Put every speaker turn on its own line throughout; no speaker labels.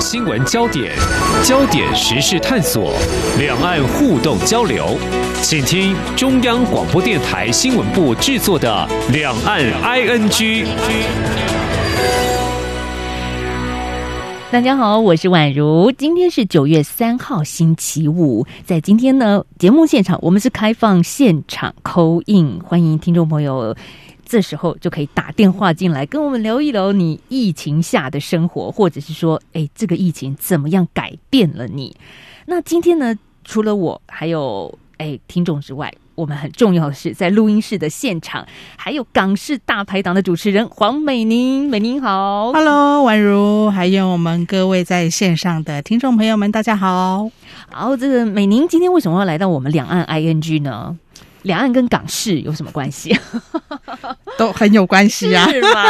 新闻焦点，焦点时事探索，两岸互动交流，请听中央广播电台新闻部制作的《两岸 ING》。
大家好，我是宛如，今天是九月三号星期五，在今天呢，节目现场我们是开放现场扣印欢迎听众朋友。这时候就可以打电话进来跟我们聊一聊你疫情下的生活，或者是说，哎，这个疫情怎么样改变了你？那今天呢，除了我还有哎听众之外，我们很重要的是在录音室的现场，还有港式大排档的主持人黄美宁，美宁好
，Hello，宛如，还有我们各位在线上的听众朋友们，大家好。
好，这个美宁今天为什么要来到我们两岸 ING 呢？两岸跟港市有什么关系？
都很有关系啊，
是吗？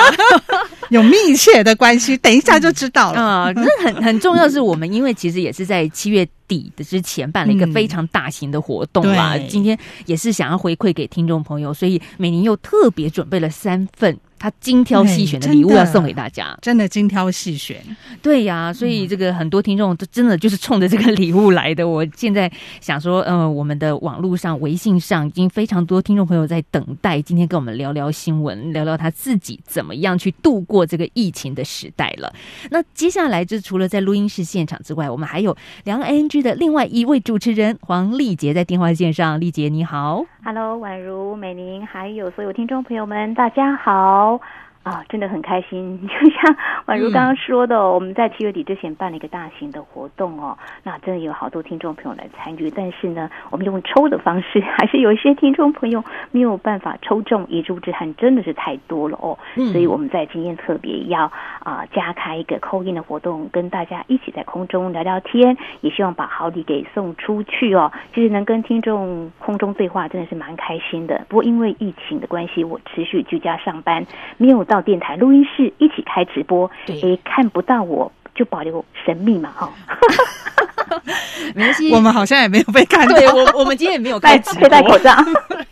有密切的关系，等一下就知道了啊。
那、嗯、很很重要是，我们因为其实也是在七月底的之前办了一个非常大型的活动啦。嗯、今天也是想要回馈给听众朋友，所以美宁又特别准备了三份。他精挑细选的礼物要送给大家，
真的精挑细选。
对呀，所以这个很多听众都真的就是冲着这个礼物来的。我现在想说，呃，我们的网络上、微信上已经非常多听众朋友在等待，今天跟我们聊聊新闻，聊聊他自己怎么样去度过这个疫情的时代了。那接下来就除了在录音室现场之外，我们还有两岸 ING 的另外一位主持人黄丽杰在电话线上。丽杰你好
，Hello，宛如、美玲，还有所有听众朋友们，大家好。now 啊，真的很开心！就像宛如刚刚说的，嗯、我们在七月底之前办了一个大型的活动哦，那真的有好多听众朋友来参与。但是呢，我们用抽的方式，还是有一些听众朋友没有办法抽中遗珠之憾，真的是太多了哦。嗯、所以我们在今天特别要啊、呃、加开一个 call in 的活动，跟大家一起在空中聊聊天，也希望把好礼给送出去哦。其实能跟听众空中对话，真的是蛮开心的。不过因为疫情的关系，我持续居家上班，没有到。到电台录音室一起开直播，对。诶，看不到我就保留神秘嘛，哈，
没关系，
我们好像也没有被看到，
对我，我们今天也没有开 直播，
戴口罩。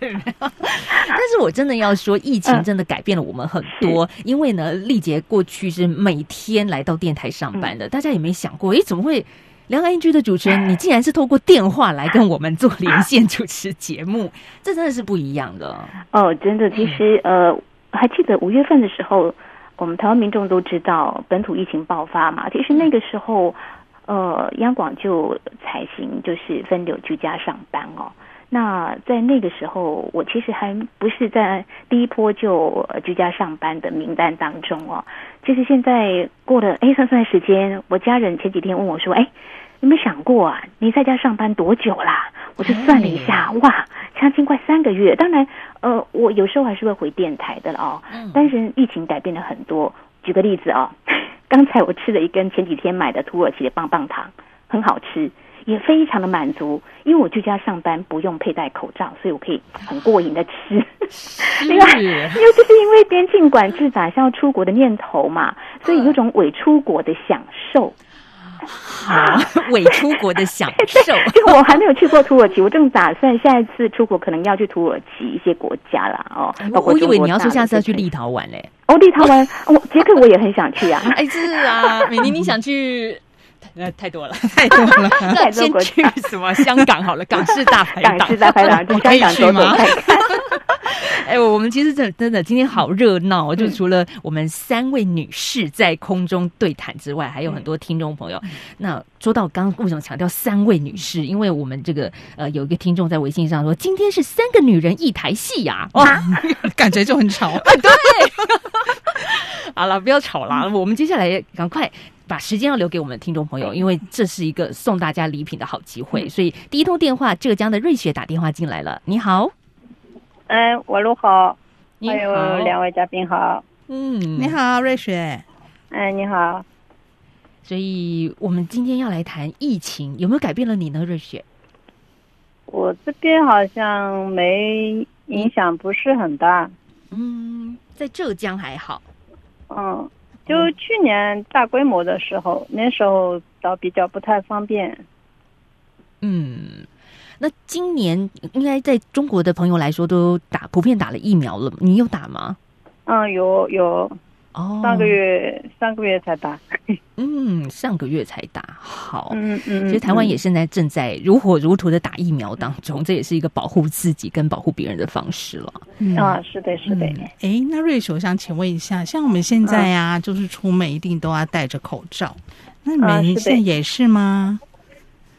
但是我真的要说，疫情真的改变了我们很多，嗯、因为呢，丽杰过去是每天来到电台上班的，嗯、大家也没想过，哎，怎么会两岸 ING 的主持人，你竟然是透过电话来跟我们做连线主持节目，这真的是不一样的
哦，真的，其实呃。还记得五月份的时候，我们台湾民众都知道本土疫情爆发嘛。其实那个时候，呃，央广就采行就是分流居家上班哦。那在那个时候，我其实还不是在第一波就居家上班的名单当中哦。其实现在过了哎算算时间，我家人前几天问我说：“哎，有没有想过啊？你在家上班多久啦？”我就算了一下，哇，将近快三个月。当然，呃，我有时候还是会回电台的了哦。但是疫情改变了很多。举个例子哦，刚才我吃了一根前几天买的土耳其的棒棒糖，很好吃，也非常的满足。因为我居家上班不用佩戴口罩，所以我可以很过瘾的吃。另外，因为就是因为边境管制打消出国的念头嘛，所以有种伪出国的享受。
啊，伪出国的享受。
就我还没有去过土耳其，我正打算下一次出国可能要去土耳其一些国家啦。哦。
我我以为你要说下次要去立陶宛嘞。
哦，立陶宛，我捷克我也很想去啊。
哎，是啊，美宁你想去？那太多了，
太多了。
那先去什么香港好了，港式大排档，
港式大排档，
可以去吗？哎，我们其实真的真的今天好热闹哦！就除了我们三位女士在空中对谈之外，还有很多听众朋友。那说到刚刚为什么强调三位女士？因为我们这个呃有一个听众在微信上说，今天是三个女人一台戏呀，哇，
感觉就很吵。
对，好了，不要吵了，我们接下来赶快把时间要留给我们的听众朋友，因为这是一个送大家礼品的好机会。所以第一通电话，浙江的瑞雪打电话进来了，你好。
哎，我路好，
你好，
还有两位嘉宾好，
嗯，你好，瑞雪，
哎，你好，
所以我们今天要来谈疫情，有没有改变了你呢，瑞雪？
我这边好像没影响，不是很大，
嗯，在浙江还好，
嗯，就去年大规模的时候，那时候倒比较不太方便，
嗯。那今年应该在中国的朋友来说都打普遍打了疫苗了，你有打吗？
嗯，有有哦，上个月上个月才打。
嗯，上个月才打好。
嗯嗯，
其实台湾也现在正在如火如荼的打疫苗当中，嗯、这也是一个保护自己跟保护别人的方式了。
嗯、啊，是的，是的。哎、
嗯，那瑞雪，我想请问一下，像我们现在啊，嗯、就是出门一定都要戴着口罩，那你们现在也是吗？
是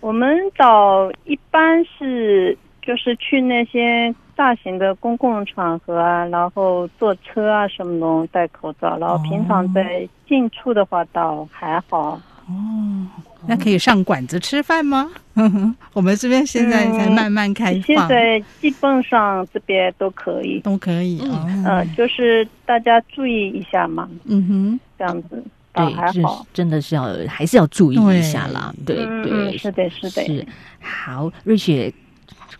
我们找一般是就是去那些大型的公共场合啊，然后坐车啊什么的戴口罩，然后平常在近处的话倒还好。
哦，那可以上馆子吃饭吗？我们这边现在才慢慢开放。
嗯、现在基本上这边都可以，
都可以。
嗯，呃、就是大家注意一下嘛。
嗯哼，
这样子。
对，是真的是要还是要注意一下啦。对
对，是的，是的，
是。好，瑞雪，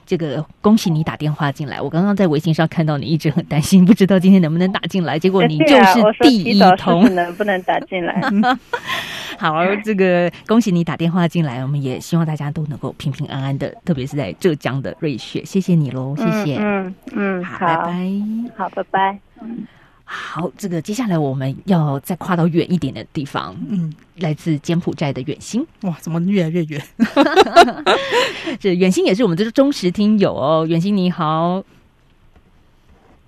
这个恭喜你打电话进来。我刚刚在微信上看到你一直很担心，不知道今天能不能打进来。结果你就是第一通，
能不能打进来？
好，这个恭喜你打电话进来，我们也希望大家都能够平平安安的，特别是在浙江的瑞雪，谢谢你喽，谢谢。
嗯嗯，
好，拜拜。
好，拜拜。嗯。
好，这个接下来我们要再跨到远一点的地方。嗯，来自柬埔寨的远星，
哇，怎么越来越远？
这远星也是我们这个忠实听友哦。远星你好，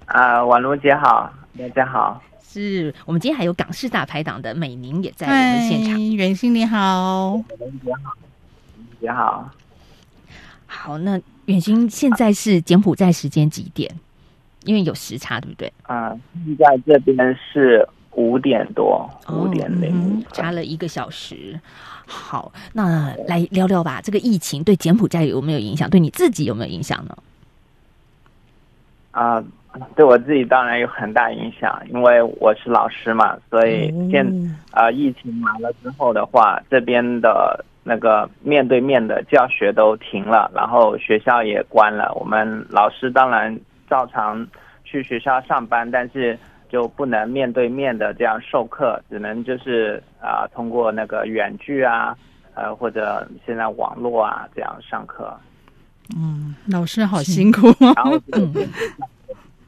啊，婉如姐好，大家好，
是我们今天还有港式大排档的美宁也在我们现场。
远星你好，
远姐好，姐好。
好，那远星现在是柬埔寨时间几点？因为有时差，对不对？
啊，现在这边是五点多，五点零，哦嗯，
差了一个小时。好，那来聊聊吧。这个疫情对柬埔寨有没有影响？对你自己有没有影响呢？
啊，对我自己当然有很大影响，因为我是老师嘛，所以现啊，疫情完了之后的话，这边的那个面对面的教学都停了，然后学校也关了，我们老师当然。照常去学校上班，但是就不能面对面的这样授课，只能就是啊、呃、通过那个远距啊，呃或者现在网络啊这样上课。
嗯，老师好辛苦。
然后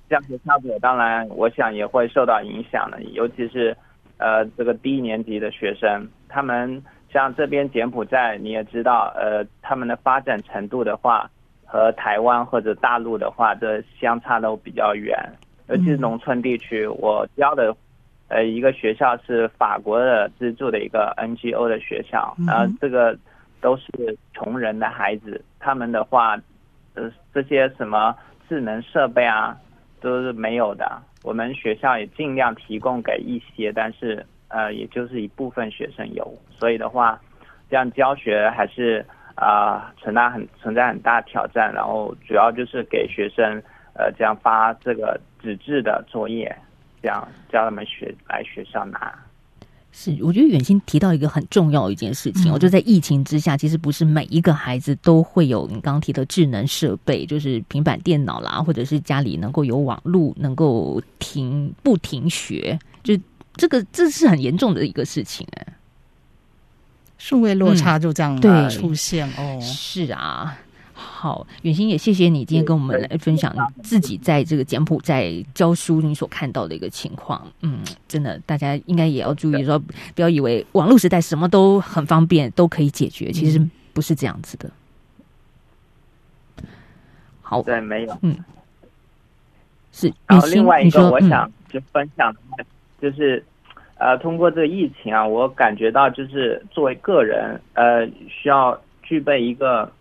这样子差不多，当然我想也会受到影响的，尤其是呃这个低年级的学生，他们像这边柬埔寨你也知道，呃他们的发展程度的话。和台湾或者大陆的话，这相差都比较远，尤其是农村地区。我教的，呃，一个学校是法国的资助的一个 NGO 的学校，然后这个都是穷人的孩子，他们的话，呃，这些什么智能设备啊，都是没有的。我们学校也尽量提供给一些，但是呃，也就是一部分学生有，所以的话，这样教学还是。啊，存在很存在很大挑战，然后主要就是给学生，呃，这样发这个纸质的作业，这样叫他们学来学校拿。
是，我觉得远心提到一个很重要的一件事情，我觉得在疫情之下，其实不是每一个孩子都会有你刚刚提的智能设备，就是平板电脑啦，或者是家里能够有网络，能够停不停学，就这个这是很严重的一个事情哎。
数位落差就这样对出现、嗯、哦，
是啊，好，远星也谢谢你今天跟我们来分享自己在这个柬埔寨教书你所看到的一个情况。嗯，真的，大家应该也要注意说，不要以为网络时代什么都很方便都可以解决，其实不是这样子的。好，
对，没有，
嗯，是。
然后另外一个，我想就分享的就是。呃，通过这个疫情啊，我感觉到就是作为个人，呃，需要具备一个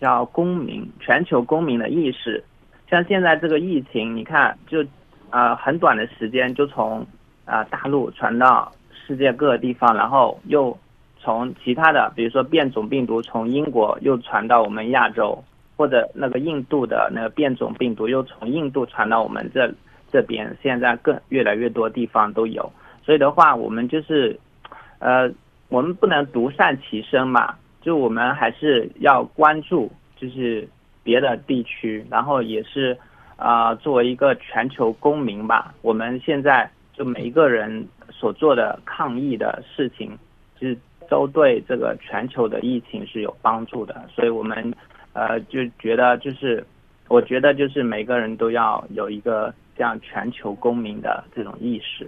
叫公民、全球公民的意识。像现在这个疫情，你看，就、呃，很短的时间就从啊、大陆传到世界各个地方，然后又从其他的，比如说变种病毒从英国又传到我们亚洲，或者那个印度的那个变种病毒又从印度传到我们这这边，现在更越来越多地方都有。所以的话，我们就是，呃，我们不能独善其身嘛，就我们还是要关注，就是别的地区，然后也是，啊、作为一个全球公民吧，我们现在就每一个人所做的抗疫的事情，就是都对这个全球的疫情是有帮助的，所以我们，呃，就觉得就是，我觉得就是每个人都要有一个这样全球公民的这种意识。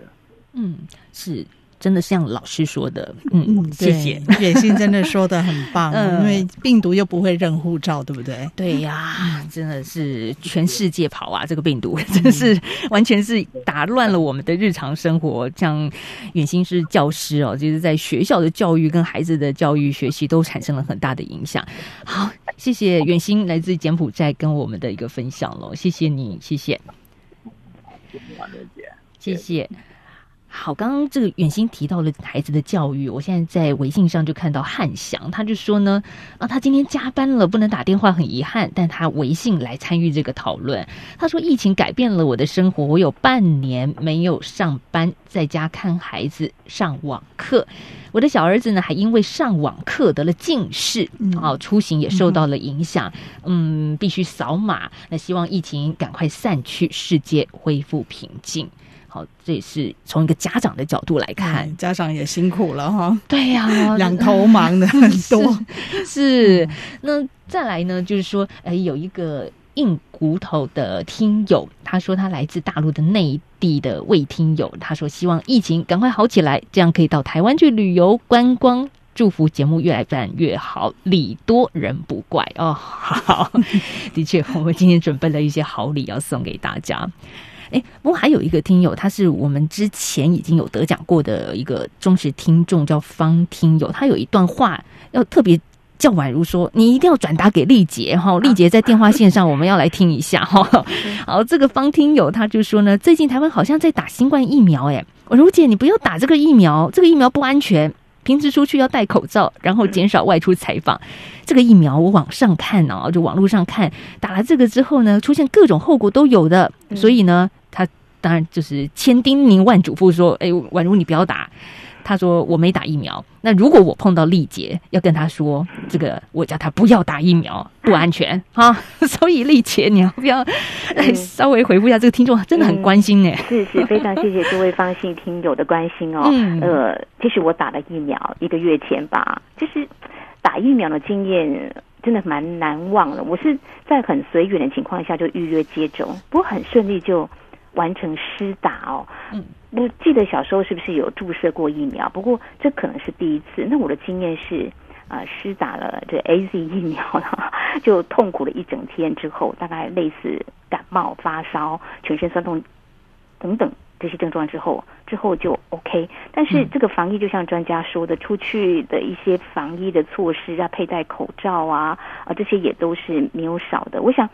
嗯，是真的像老师说的，嗯，嗯谢谢，
远心真的说的很棒，嗯、因为病毒又不会认护照，对不对？
对呀，真的是全世界跑啊，这个病毒真是完全是打乱了我们的日常生活。像远心是教师哦，就是在学校的教育跟孩子的教育学习都产生了很大的影响。好，谢谢远心来自柬埔寨跟我们的一个分享喽，谢谢你，谢谢。谢谢。好，刚刚这个远心提到了孩子的教育，我现在在微信上就看到汉翔，他就说呢，啊，他今天加班了，不能打电话，很遗憾，但他微信来参与这个讨论。他说，疫情改变了我的生活，我有半年没有上班，在家看孩子上网课。我的小儿子呢，还因为上网课得了近视，啊，出行也受到了影响，嗯，必须扫码。那希望疫情赶快散去，世界恢复平静。好，这也是从一个家长的角度来看，
嗯、家长也辛苦了哈。
对呀、啊，
两头忙的很多。
是，是那再来呢，就是说，哎，有一个硬骨头的听友，他说他来自大陆的内地的魏听友，他说希望疫情赶快好起来，这样可以到台湾去旅游观光。祝福节目越来越越好，礼多人不怪哦。好，的确，我们今天准备了一些好礼要送给大家。哎，不过还有一个听友，他是我们之前已经有得奖过的一个忠实听众，叫方听友。他有一段话要特别叫婉如说，你一定要转达给丽姐哈。丽姐在电话线上，我们要来听一下哈。好，这个方听友他就说呢，最近台湾好像在打新冠疫苗，哎，婉如姐你不要打这个疫苗，这个疫苗不安全。平时出去要戴口罩，然后减少外出采访。这个疫苗我网上看哦，就网络上看，打了这个之后呢，出现各种后果都有的。所以呢，他当然就是千叮咛万嘱咐说：“哎，宛如你不要打。”他说：“我没打疫苗。”那如果我碰到丽姐，要跟他说这个，我叫他不要打疫苗，不安全啊。所以丽姐，你要不要来稍微回复一下这个听众？真的很关心呢。
是是，非常谢谢这位方信听友的关心哦。嗯、呃，其实我打了疫苗一个月前吧，就是打疫苗的经验真的蛮难忘的。我是在很随缘的情况下就预约接种，不过很顺利就完成施打哦。嗯。我记得小时候是不是有注射过疫苗？不过这可能是第一次。那我的经验是，啊、呃，施打了这 AZ 疫苗了，就痛苦了一整天之后，大概类似感冒、发烧、全身酸痛等等这些症状之后，之后就 OK。但是这个防疫就像专家说的，出去的一些防疫的措施啊，佩戴口罩啊，啊，这些也都是没有少的。我想。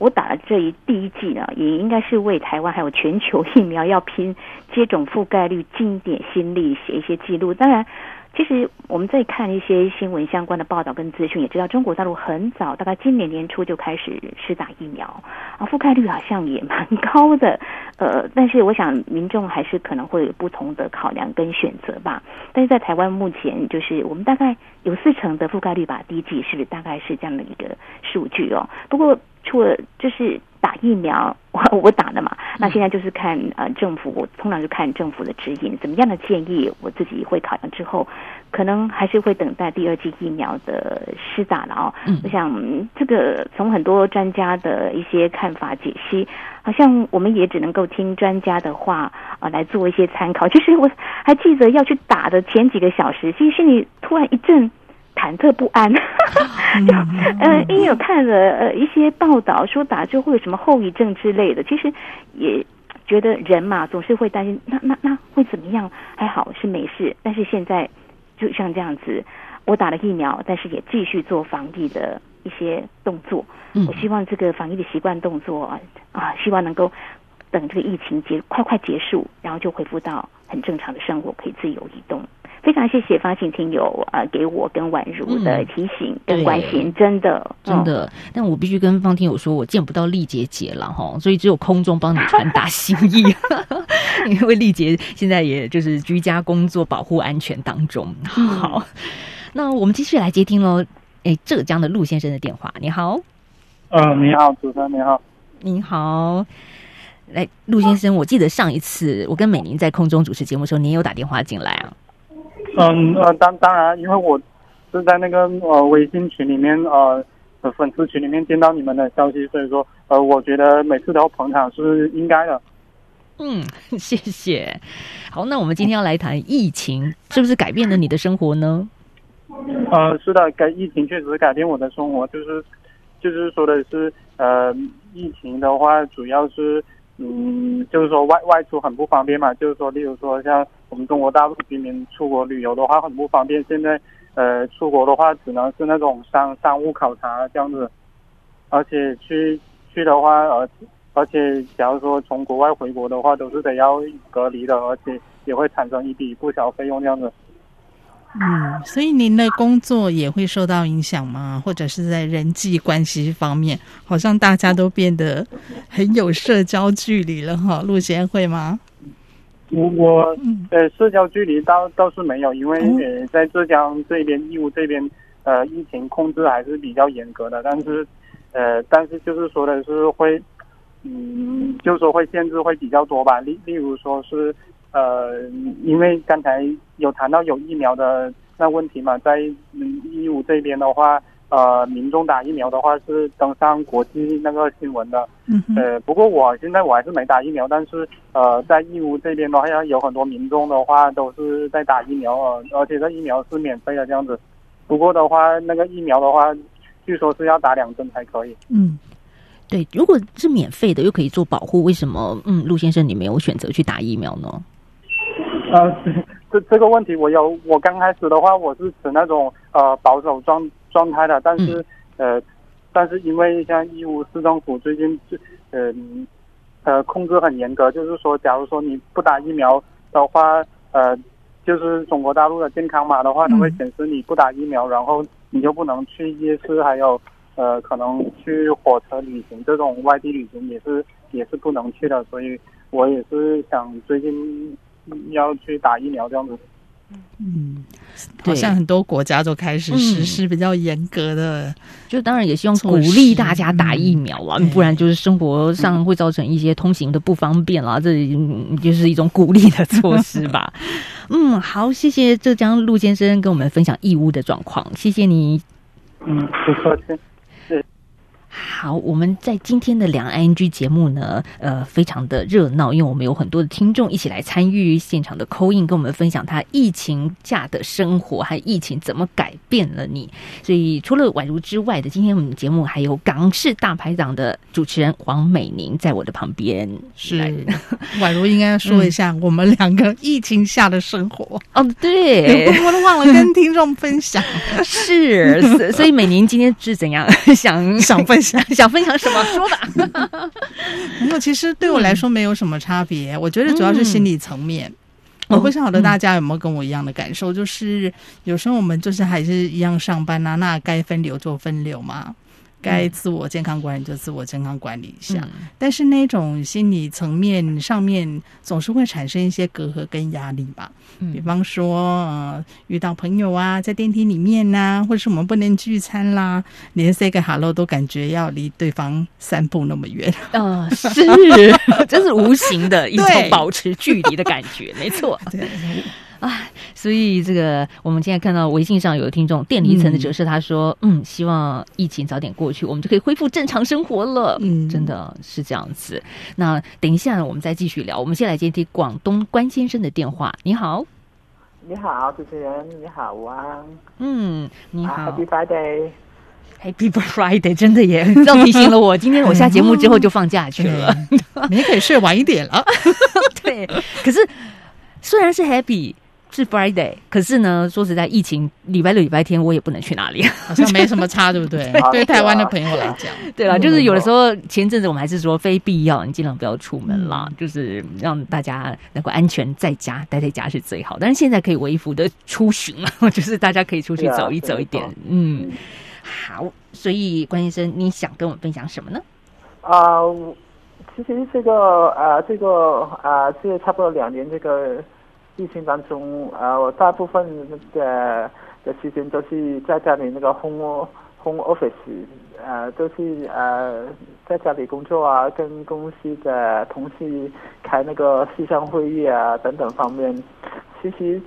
我打了这一第一剂呢，也应该是为台湾还有全球疫苗要拼接种覆盖率尽一点心力，写一些记录。当然。其实我们在看一些新闻相关的报道跟资讯，也知道中国大陆很早，大概今年年初就开始施打疫苗，啊，覆盖率好像也蛮高的。呃，但是我想民众还是可能会有不同的考量跟选择吧。但是在台湾目前，就是我们大概有四成的覆盖率吧，第一剂是不是大概是这样的一个数据哦？不过除了就是。打疫苗，我我打的嘛，那现在就是看呃政府，我通常就看政府的指引，怎么样的建议，我自己会考量之后，可能还是会等待第二剂疫苗的施打了哦。嗯，我想这个从很多专家的一些看法解析，好像我们也只能够听专家的话啊，呃，来做一些参考。就是我还记得要去打的前几个小时，其实心里突然一阵。忐忑不安，就呃，因为有看了呃一些报道说打就会有什么后遗症之类的，其实也觉得人嘛总是会担心，那那那会怎么样？还好是没事，但是现在就像这样子，我打了疫苗，但是也继续做防疫的一些动作。我希望这个防疫的习惯动作啊，啊，希望能够等这个疫情结快快结束，然后就恢复到很正常的生活，可以自由移动。非常谢谢方晴听友啊，给我跟婉如的提醒跟关心，嗯、真的
真的。嗯、但我必须跟方听友说，我见不到丽姐姐了哈，所以只有空中帮你传达心意。因为丽姐现在也就是居家工作，保护安全当中。好，那我们继续来接听喽。哎，浙江的陆先生的电话，你好。
嗯，你好，主持人你好。
你好，来，陆先生，我记得上一次我跟美玲在空中主持节目的时候，您有打电话进来啊。
嗯呃，当当然，因为我是在那个呃微信群里面呃粉丝群里面见到你们的消息，所以说呃我觉得每次都要捧场是应该的。
嗯，谢谢。好，那我们今天要来谈疫情，是不是改变了你的生活呢？
呃，是的，改疫情确实改变我的生活，就是就是说的是，呃，疫情的话，主要是，嗯，就是说外外出很不方便嘛，就是说，例如说像我们中国大陆居民出国旅游的话很不方便，现在，呃，出国的话只能是那种商商务考察这样子，而且去去的话，而而且假如说从国外回国的话，都是得要隔离的，而且也会产生一笔不小费用这样子。
嗯，所以您的工作也会受到影响吗？或者是在人际关系方面，好像大家都变得很有社交距离了哈？陆先会吗？
我我呃，社交距离倒倒是没有，因为呃，在浙江这边、义乌这边，呃，疫情控制还是比较严格的，但是呃，但是就是说的是会，嗯，就是说会限制会比较多吧，例例如说是。呃，因为刚才有谈到有疫苗的那问题嘛，在嗯义乌这边的话，呃，民众打疫苗的话是登上国际那个新闻的。嗯。呃，不过我现在我还是没打疫苗，但是呃，在义乌这边的话，有很多民众的话都是在打疫苗啊，而且这疫苗是免费的这样子。不过的话，那个疫苗的话，据说是要打两针才可以。
嗯，对，如果是免费的又可以做保护，为什么嗯陆先生你没有选择去打疫苗呢？
呃，这这个问题我有，我刚开始的话我是持那种呃保守状状态的，但是呃，但是因为像义乌市政府最近就呃呃控制很严格，就是说，假如说你不打疫苗的话，呃，就是中国大陆的健康码的话，它会显示你不打疫苗，然后你就不能去夜市，还有呃可能去火车旅行这种外地旅行也是 也是不能去的，所以我也是想最近。要去打疫苗这样子，
嗯，好像很多国家都开始实施比较严格的，嗯、
就当然也希望鼓励大家打疫苗啊，嗯、不然就是生活上会造成一些通行的不方便啦，嗯、这就是一种鼓励的措施吧。嗯，好，谢谢浙江陆先生跟我们分享义乌的状况，谢谢你。
嗯，不客气。
好，我们在今天的两岸 ING 节目呢，呃，非常的热闹，因为我们有很多的听众一起来参与现场的 call in，跟我们分享他疫情下的生活，还有疫情怎么改变了你。所以除了宛如之外的，今天我们节目还有港式大排档的主持人黄美宁在我的旁边。
是，宛如应该说一下 我们两个疫情下的生活。
哦、嗯，对，
我都忘了跟听众分享。
是，所以美宁今天是怎样想
想分享？
想分享什么说吧？
没有，其实对我来说没有什么差别。我觉得主要是心理层面。嗯、我不晓得大家有没有跟我一样的感受，就是有时候我们就是还是一样上班啊，那该分流就分流嘛。该自我健康管理就自我健康管理一下，嗯、但是那种心理层面上面总是会产生一些隔阂跟压力吧。嗯、比方说，呃，遇到朋友啊，在电梯里面呐、啊，或者是我们不能聚餐啦，连 say 个 hello 都感觉要离对方三步那么远。
啊、呃，是，这是无形的一种保持距离的感觉，没错。对。啊，所以这个我们现在看到微信上有听众电离层的折射，他说：“嗯，希望疫情早点过去，我们就可以恢复正常生活了。”嗯，真的是这样子。那等一下呢，我们再继续聊。我们先来接听广东关先生的电话。你好，
你好，主持人，你好啊。
嗯，你好。
Happy Friday，Happy
Friday，真的耶！这样提醒了我，今天我下节目之后就放假去了，
你也可以睡晚一点了。
对，可是虽然是 Happy。是 Friday，可是呢，说实在，疫情礼拜六、礼拜天我也不能去哪里，
好像没什么差，对不对？对台湾的朋友来讲，
对啦，就是有的时候前阵子我们还是说非必要，你尽量不要出门啦，嗯、就是让大家能够安全在家，待在家是最好。但是现在可以微服的出巡了，就是大家可以出去走一走一点。嗯，好，所以关先生，你想跟我们分享什么呢？
啊、呃，其实这个啊、呃，这个啊，这、个、差不多两年这个。疫情当中，啊，我大部分的的时间都是在家里那个 home home office，呃，都是呃在家里工作啊，跟公司的同事开那个线上会议啊等等方面。其实，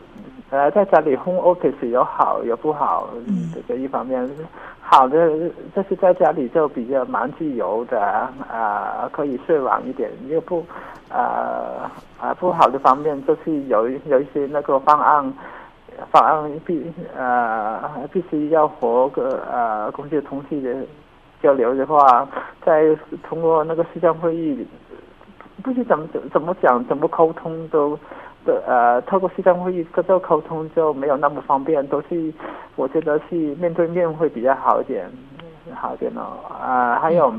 呃，在家里 home office 有好有不好，这个一方面，好的就是在家里就比较蛮自由的，啊、呃，可以睡晚一点，又不。呃啊不好的方面，就是有有一些那个方案，方案必呃必须要和个呃公司同事的交流的话，在通过那个视像会议，不知怎么怎怎么讲怎么沟通都。对，呃，透过视像会议跟这个沟通就没有那么方便，都是我觉得是面对面会比较好一点，好一点哦。啊、呃，还有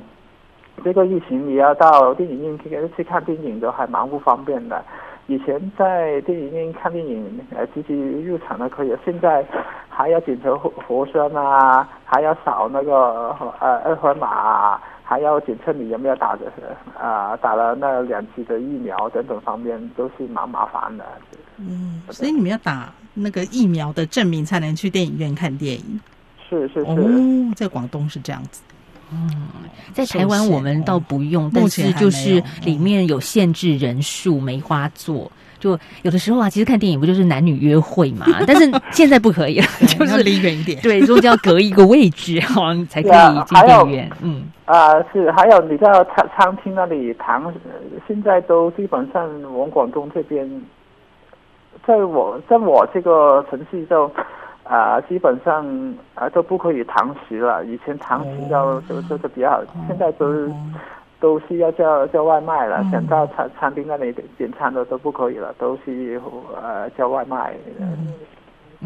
这个疫情，你要到电影院去去看电影都还蛮不方便的。以前在电影院看电影，呃，自己入场都可以，现在还要检测核核酸啊，还要扫那个呃二维码。还要检测你有没有打的，啊、呃，打了那两期的疫苗等等方面都是蛮麻烦的。
嗯，所以你们要打那个疫苗的证明才能去电影院看电影。
是是是。哦，
在广东是这样子。
嗯，在台湾我们倒不用，但是就是里面有限制人数，梅花座。就有的时候啊，其实看电影不就是男女约会嘛？但是现在不可以了，就是离远一点。对，中间要隔一个位置，好像才可以进电影院。嗯，
啊、呃，是还有你在餐餐厅那里谈，现在都基本上我们广东这边，在我在我这个城市就啊、呃，基本上啊、呃、都不可以堂食了。以前堂食就就就是比较好，现在都是。都是要叫叫外卖了，想到餐餐厅那里点餐的都不可以了，都是呃叫外卖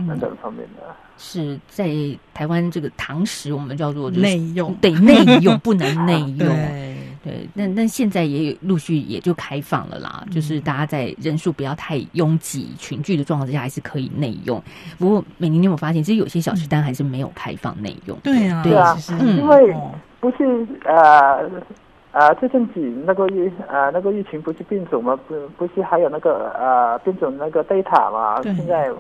等等方面的。
是在台湾这个堂食，我们叫做
内用，
对 内用不能内用。
对
对，那那现在也有陆续也就开放了啦，就是大家在人数不要太拥挤、群聚的状况之下，还是可以内用。不过美玲，你有没有发现，其实有些小吃摊还是没有开放内用？
对啊，
对啊，因为不是呃。啊，最近几那个疫啊，那个疫情不是变种吗？不，不是还有那个呃变种那个 Delta 嘛？现在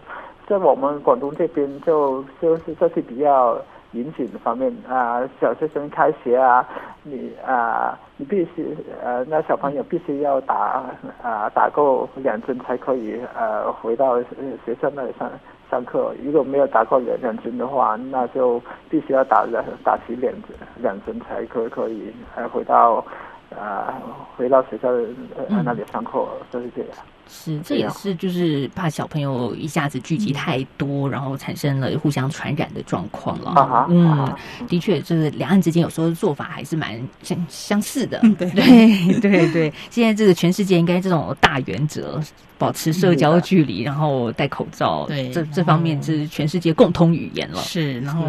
在我们广东这边就就是这是比较严谨的方面啊，小学生开学啊，你啊，你必须呃，那小朋友必须要打啊打够两针才可以呃回到学校那里上。上课如果没有打过两两针的话，那就必须要打两打起两针两针才可可以还回到啊、呃、回到学校的那里上课，就是这样。
是，这也是就是怕小朋友一下子聚集太多，嗯、然后产生了互相传染的状况了。啊、嗯，啊、的确，就是两岸之间有时候做法还是蛮相相似的。嗯、对对 对对，现在这个全世界应该这种大原则，保持社交距离，然后戴口罩，对，这这方面是全世界共通语言了。
是，然后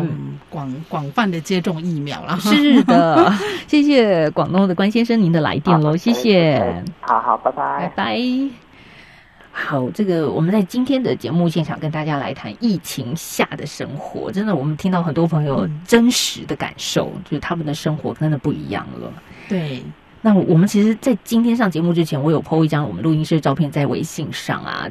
广广泛的接种疫苗了。
是的，谢谢广东的关先生您的来电喽，谢谢。
好好，拜拜，
拜拜。好，这个我们在今天的节目现场跟大家来谈疫情下的生活。真的，我们听到很多朋友真实的感受，嗯、就是他们的生活真的不一样了。
对，
那我们其实，在今天上节目之前，我有 po 一张我们录音室的照片在微信上啊。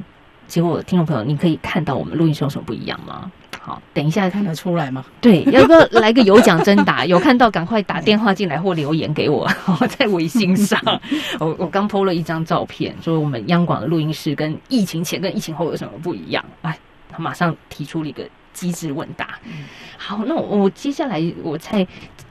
结果，听众朋友，你可以看到我们录音室有什么不一样吗？好，等一下
看得出来吗？
对，要不要来个有奖征答？有看到赶快打电话进来或留言给我，在微信上。我我刚 po 了一张照片，说我们央广的录音室跟疫情前跟疫情后有什么不一样？哎，他马上提出了一个机智问答。好，那我，我接下来我再。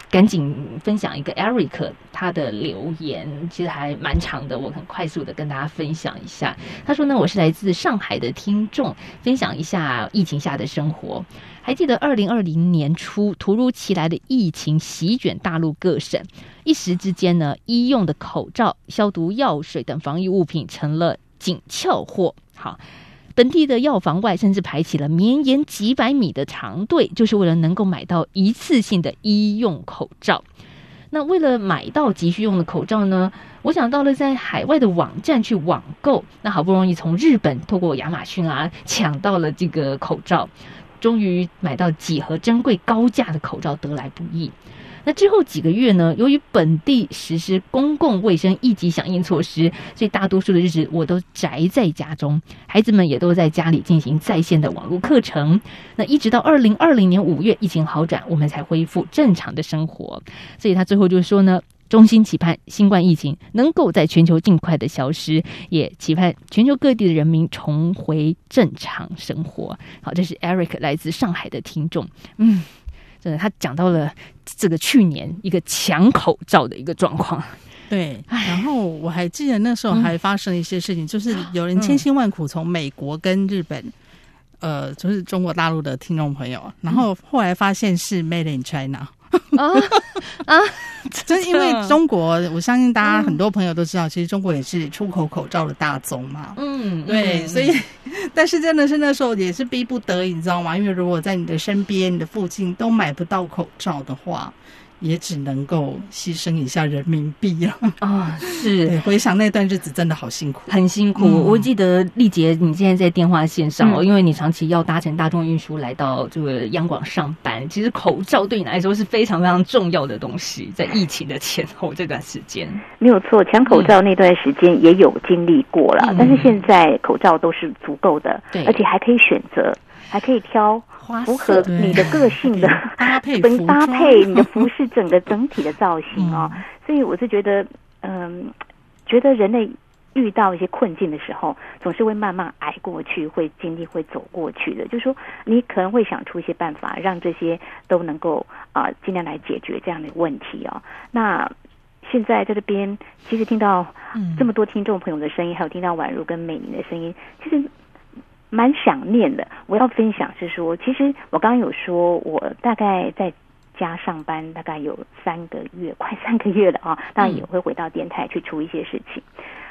赶紧分享一个 Eric 他的留言，其实还蛮长的，我很快速的跟大家分享一下。他说呢，我是来自上海的听众，分享一下疫情下的生活。还记得二零二零年初突如其来的疫情席卷大陆各省，一时之间呢，医用的口罩、消毒药水等防疫物品成了紧俏货。好。本地的药房外甚至排起了绵延几百米的长队，就是为了能够买到一次性的医用口罩。那为了买到急需用的口罩呢，我想到了在海外的网站去网购。那好不容易从日本透过亚马逊啊抢到了这个口罩，终于买到几盒珍贵高价的口罩，得来不易。那之后几个月呢，由于本地实施公共卫生一级响应措施，所以大多数的日子我都宅在家中，孩子们也都在家里进行在线的网络课程。那一直到二零二零年五月疫情好转，我们才恢复正常的生活。所以他最后就说呢，衷心期盼新冠疫情能够在全球尽快的消失，也期盼全球各地的人民重回正常生活。好，这是 Eric 来自上海的听众，嗯。真的，他讲到了这个去年一个抢口罩的一个状况。
对，然后我还记得那时候还发生了一些事情，嗯、就是有人千辛万苦从美国跟日本，嗯、呃，就是中国大陆的听众朋友，然后后来发现是 Made in China。啊 啊！就是因为中国，我相信大家很多朋友都知道，其实中国也是出口口罩的大宗嘛。嗯，对，所以，但是真的是那时候也是逼不得已，你知道吗？因为如果在你的身边、你的附近都买不到口罩的话。也只能够牺牲一下人民币了 啊！是，回想那段日子真的好辛苦，
很辛苦。嗯、我记得丽杰，你现在在电话线上哦，嗯、因为你长期要搭乘大众运输来到这个央广上班，其实口罩对你来说是非常非常重要的东西。在疫情的前后这段时间，
没有错，抢口罩那段时间也有经历过了，嗯、但是现在口罩都是足够的，对，而且还可以选择，还可以挑。符合你的个性的搭配，搭配你的服饰整个整体的造型 哦，嗯、所以我是觉得，嗯，觉得人类遇到一些困境的时候，总是会慢慢挨过去，会经历，会走过去的。就是说，你可能会想出一些办法，让这些都能够啊、呃，尽量来解决这样的问题哦。那现在在这边，其实听到这么多听众朋友的声音，还有听到宛如跟美玲的声音，其实。蛮想念的。我要分享是说，其实我刚刚有说，我大概在家上班大概有三个月，快三个月了啊。当然也会回到电台去出一些事情。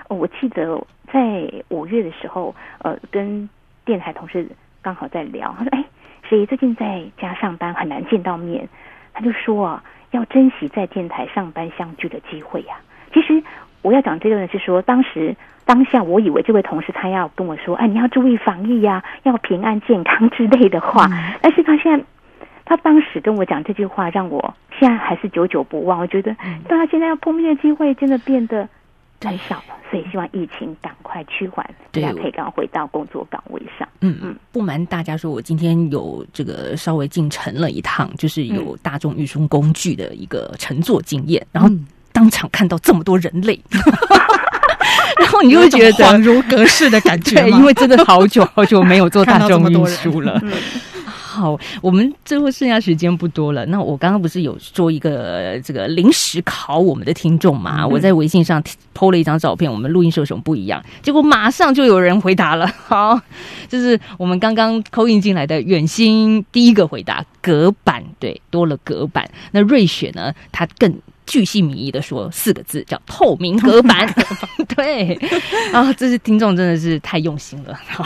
哦，我记得在五月的时候，呃，跟电台同事刚好在聊，他说：“哎，谁最近在家上班很难见到面？”他就说啊，要珍惜在电台上班相聚的机会呀。其实我要讲这个呢，是说当时。当下我以为这位同事他要跟我说，哎，你要注意防疫呀，要平安健康之类的话。嗯、但是他现在，他当时跟我讲这句话，让我现在还是久久不忘。我觉得，大家现在要碰面的机会真的变得很少了，所以希望疫情赶快趋缓，大家可以赶快回到工作岗位上。
嗯嗯，不瞒大家说，我今天有这个稍微进城了一趟，就是有大众运输工具的一个乘坐经验，嗯、然后当场看到这么多人类。然后你就会觉得
恍如隔世的感觉，
对，因为真的好久好久没有做大众运输了。好，我们最后剩下时间不多了。那我刚刚不是有做一个这个临时考我们的听众嘛？嗯、我在微信上 PO 了一张照片，我们录音室有什么不一样？结果马上就有人回答了。好，就是我们刚刚 call in 进来的远心第一个回答隔板，对，多了隔板。那瑞雪呢？她更。巨细靡遗的说四个字叫透明隔板，对啊，这是听众真的是太用心了。好，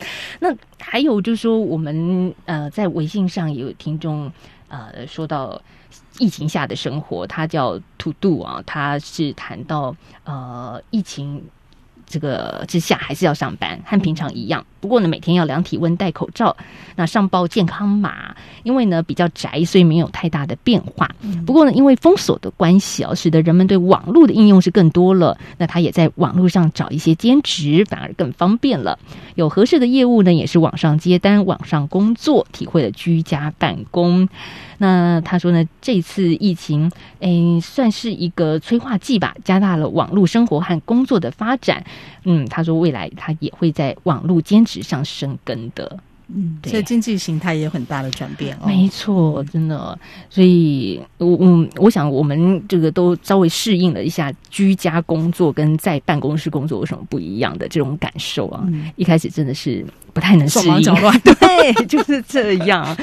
那还有就是说，我们呃在微信上也有听众呃说到疫情下的生活，他叫 To Do 啊，他是谈到呃疫情。这个之下还是要上班，和平常一样。不过呢，每天要量体温、戴口罩，那上报健康码。因为呢比较宅，所以没有太大的变化。不过呢，因为封锁的关系啊，使得人们对网络的应用是更多了。那他也在网络上找一些兼职，反而更方便了。有合适的业务呢，也是网上接单、网上工作，体会了居家办公。那他说呢，这次疫情，诶，算是一个催化剂吧，加大了网络生活和工作的发展。嗯，他说未来他也会在网络兼职上生根的。
嗯，对，所以经济形态也有很大的转变哦。
没错，真的。所以，我嗯，我想我们这个都稍微适应了一下居家工作跟在办公室工作有什么不一样的这种感受啊。嗯，一开始真的是。不太能适应，对，就是这样。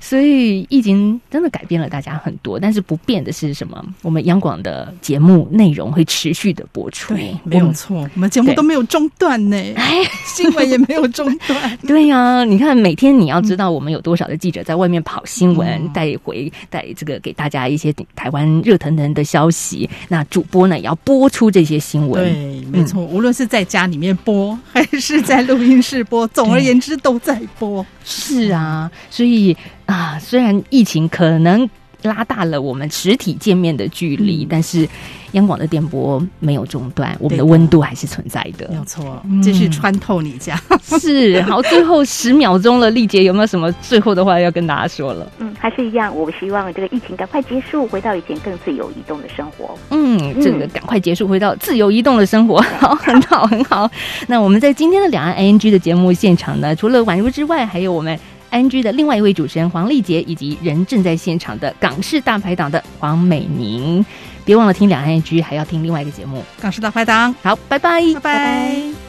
所以疫情真的改变了大家很多，但是不变的是什么？我们央广的节目内容会持续的播出，
对，没有错，我们节目都没有中断呢，哎，新闻也没有中断。
对呀、啊，你看每天你要知道我们有多少的记者在外面跑新闻，带回带这个给大家一些台湾热腾腾的消息。那主播呢也要播出这些新闻，
对，没错，无论是在家里面播还是在录音室播，总。总而言之，都在播。
是啊，所以啊，虽然疫情可能拉大了我们实体见面的距离，嗯、但是央广的电波没有中断，我们的温度还是存在的。
没有错，继续穿透你家。
嗯、是好，最后十秒钟了，丽姐有没有什么最后的话要跟大家说了？
嗯，还是一样，我希望这个疫情赶快结束，回到以前更自由移动的生活。
嗯，这个赶快结束，回到自由移动的生活。好，很好，很好。那我们在今天的两岸 ING 的节目现场呢，除了宛如之外，还有我们。NG 的另外一位主持人黄丽杰，以及人正在现场的港式大排档的黄美宁。别忘了听两岸 NG，还要听另外一个节目《
港式大排档》。
好，拜拜，
拜拜。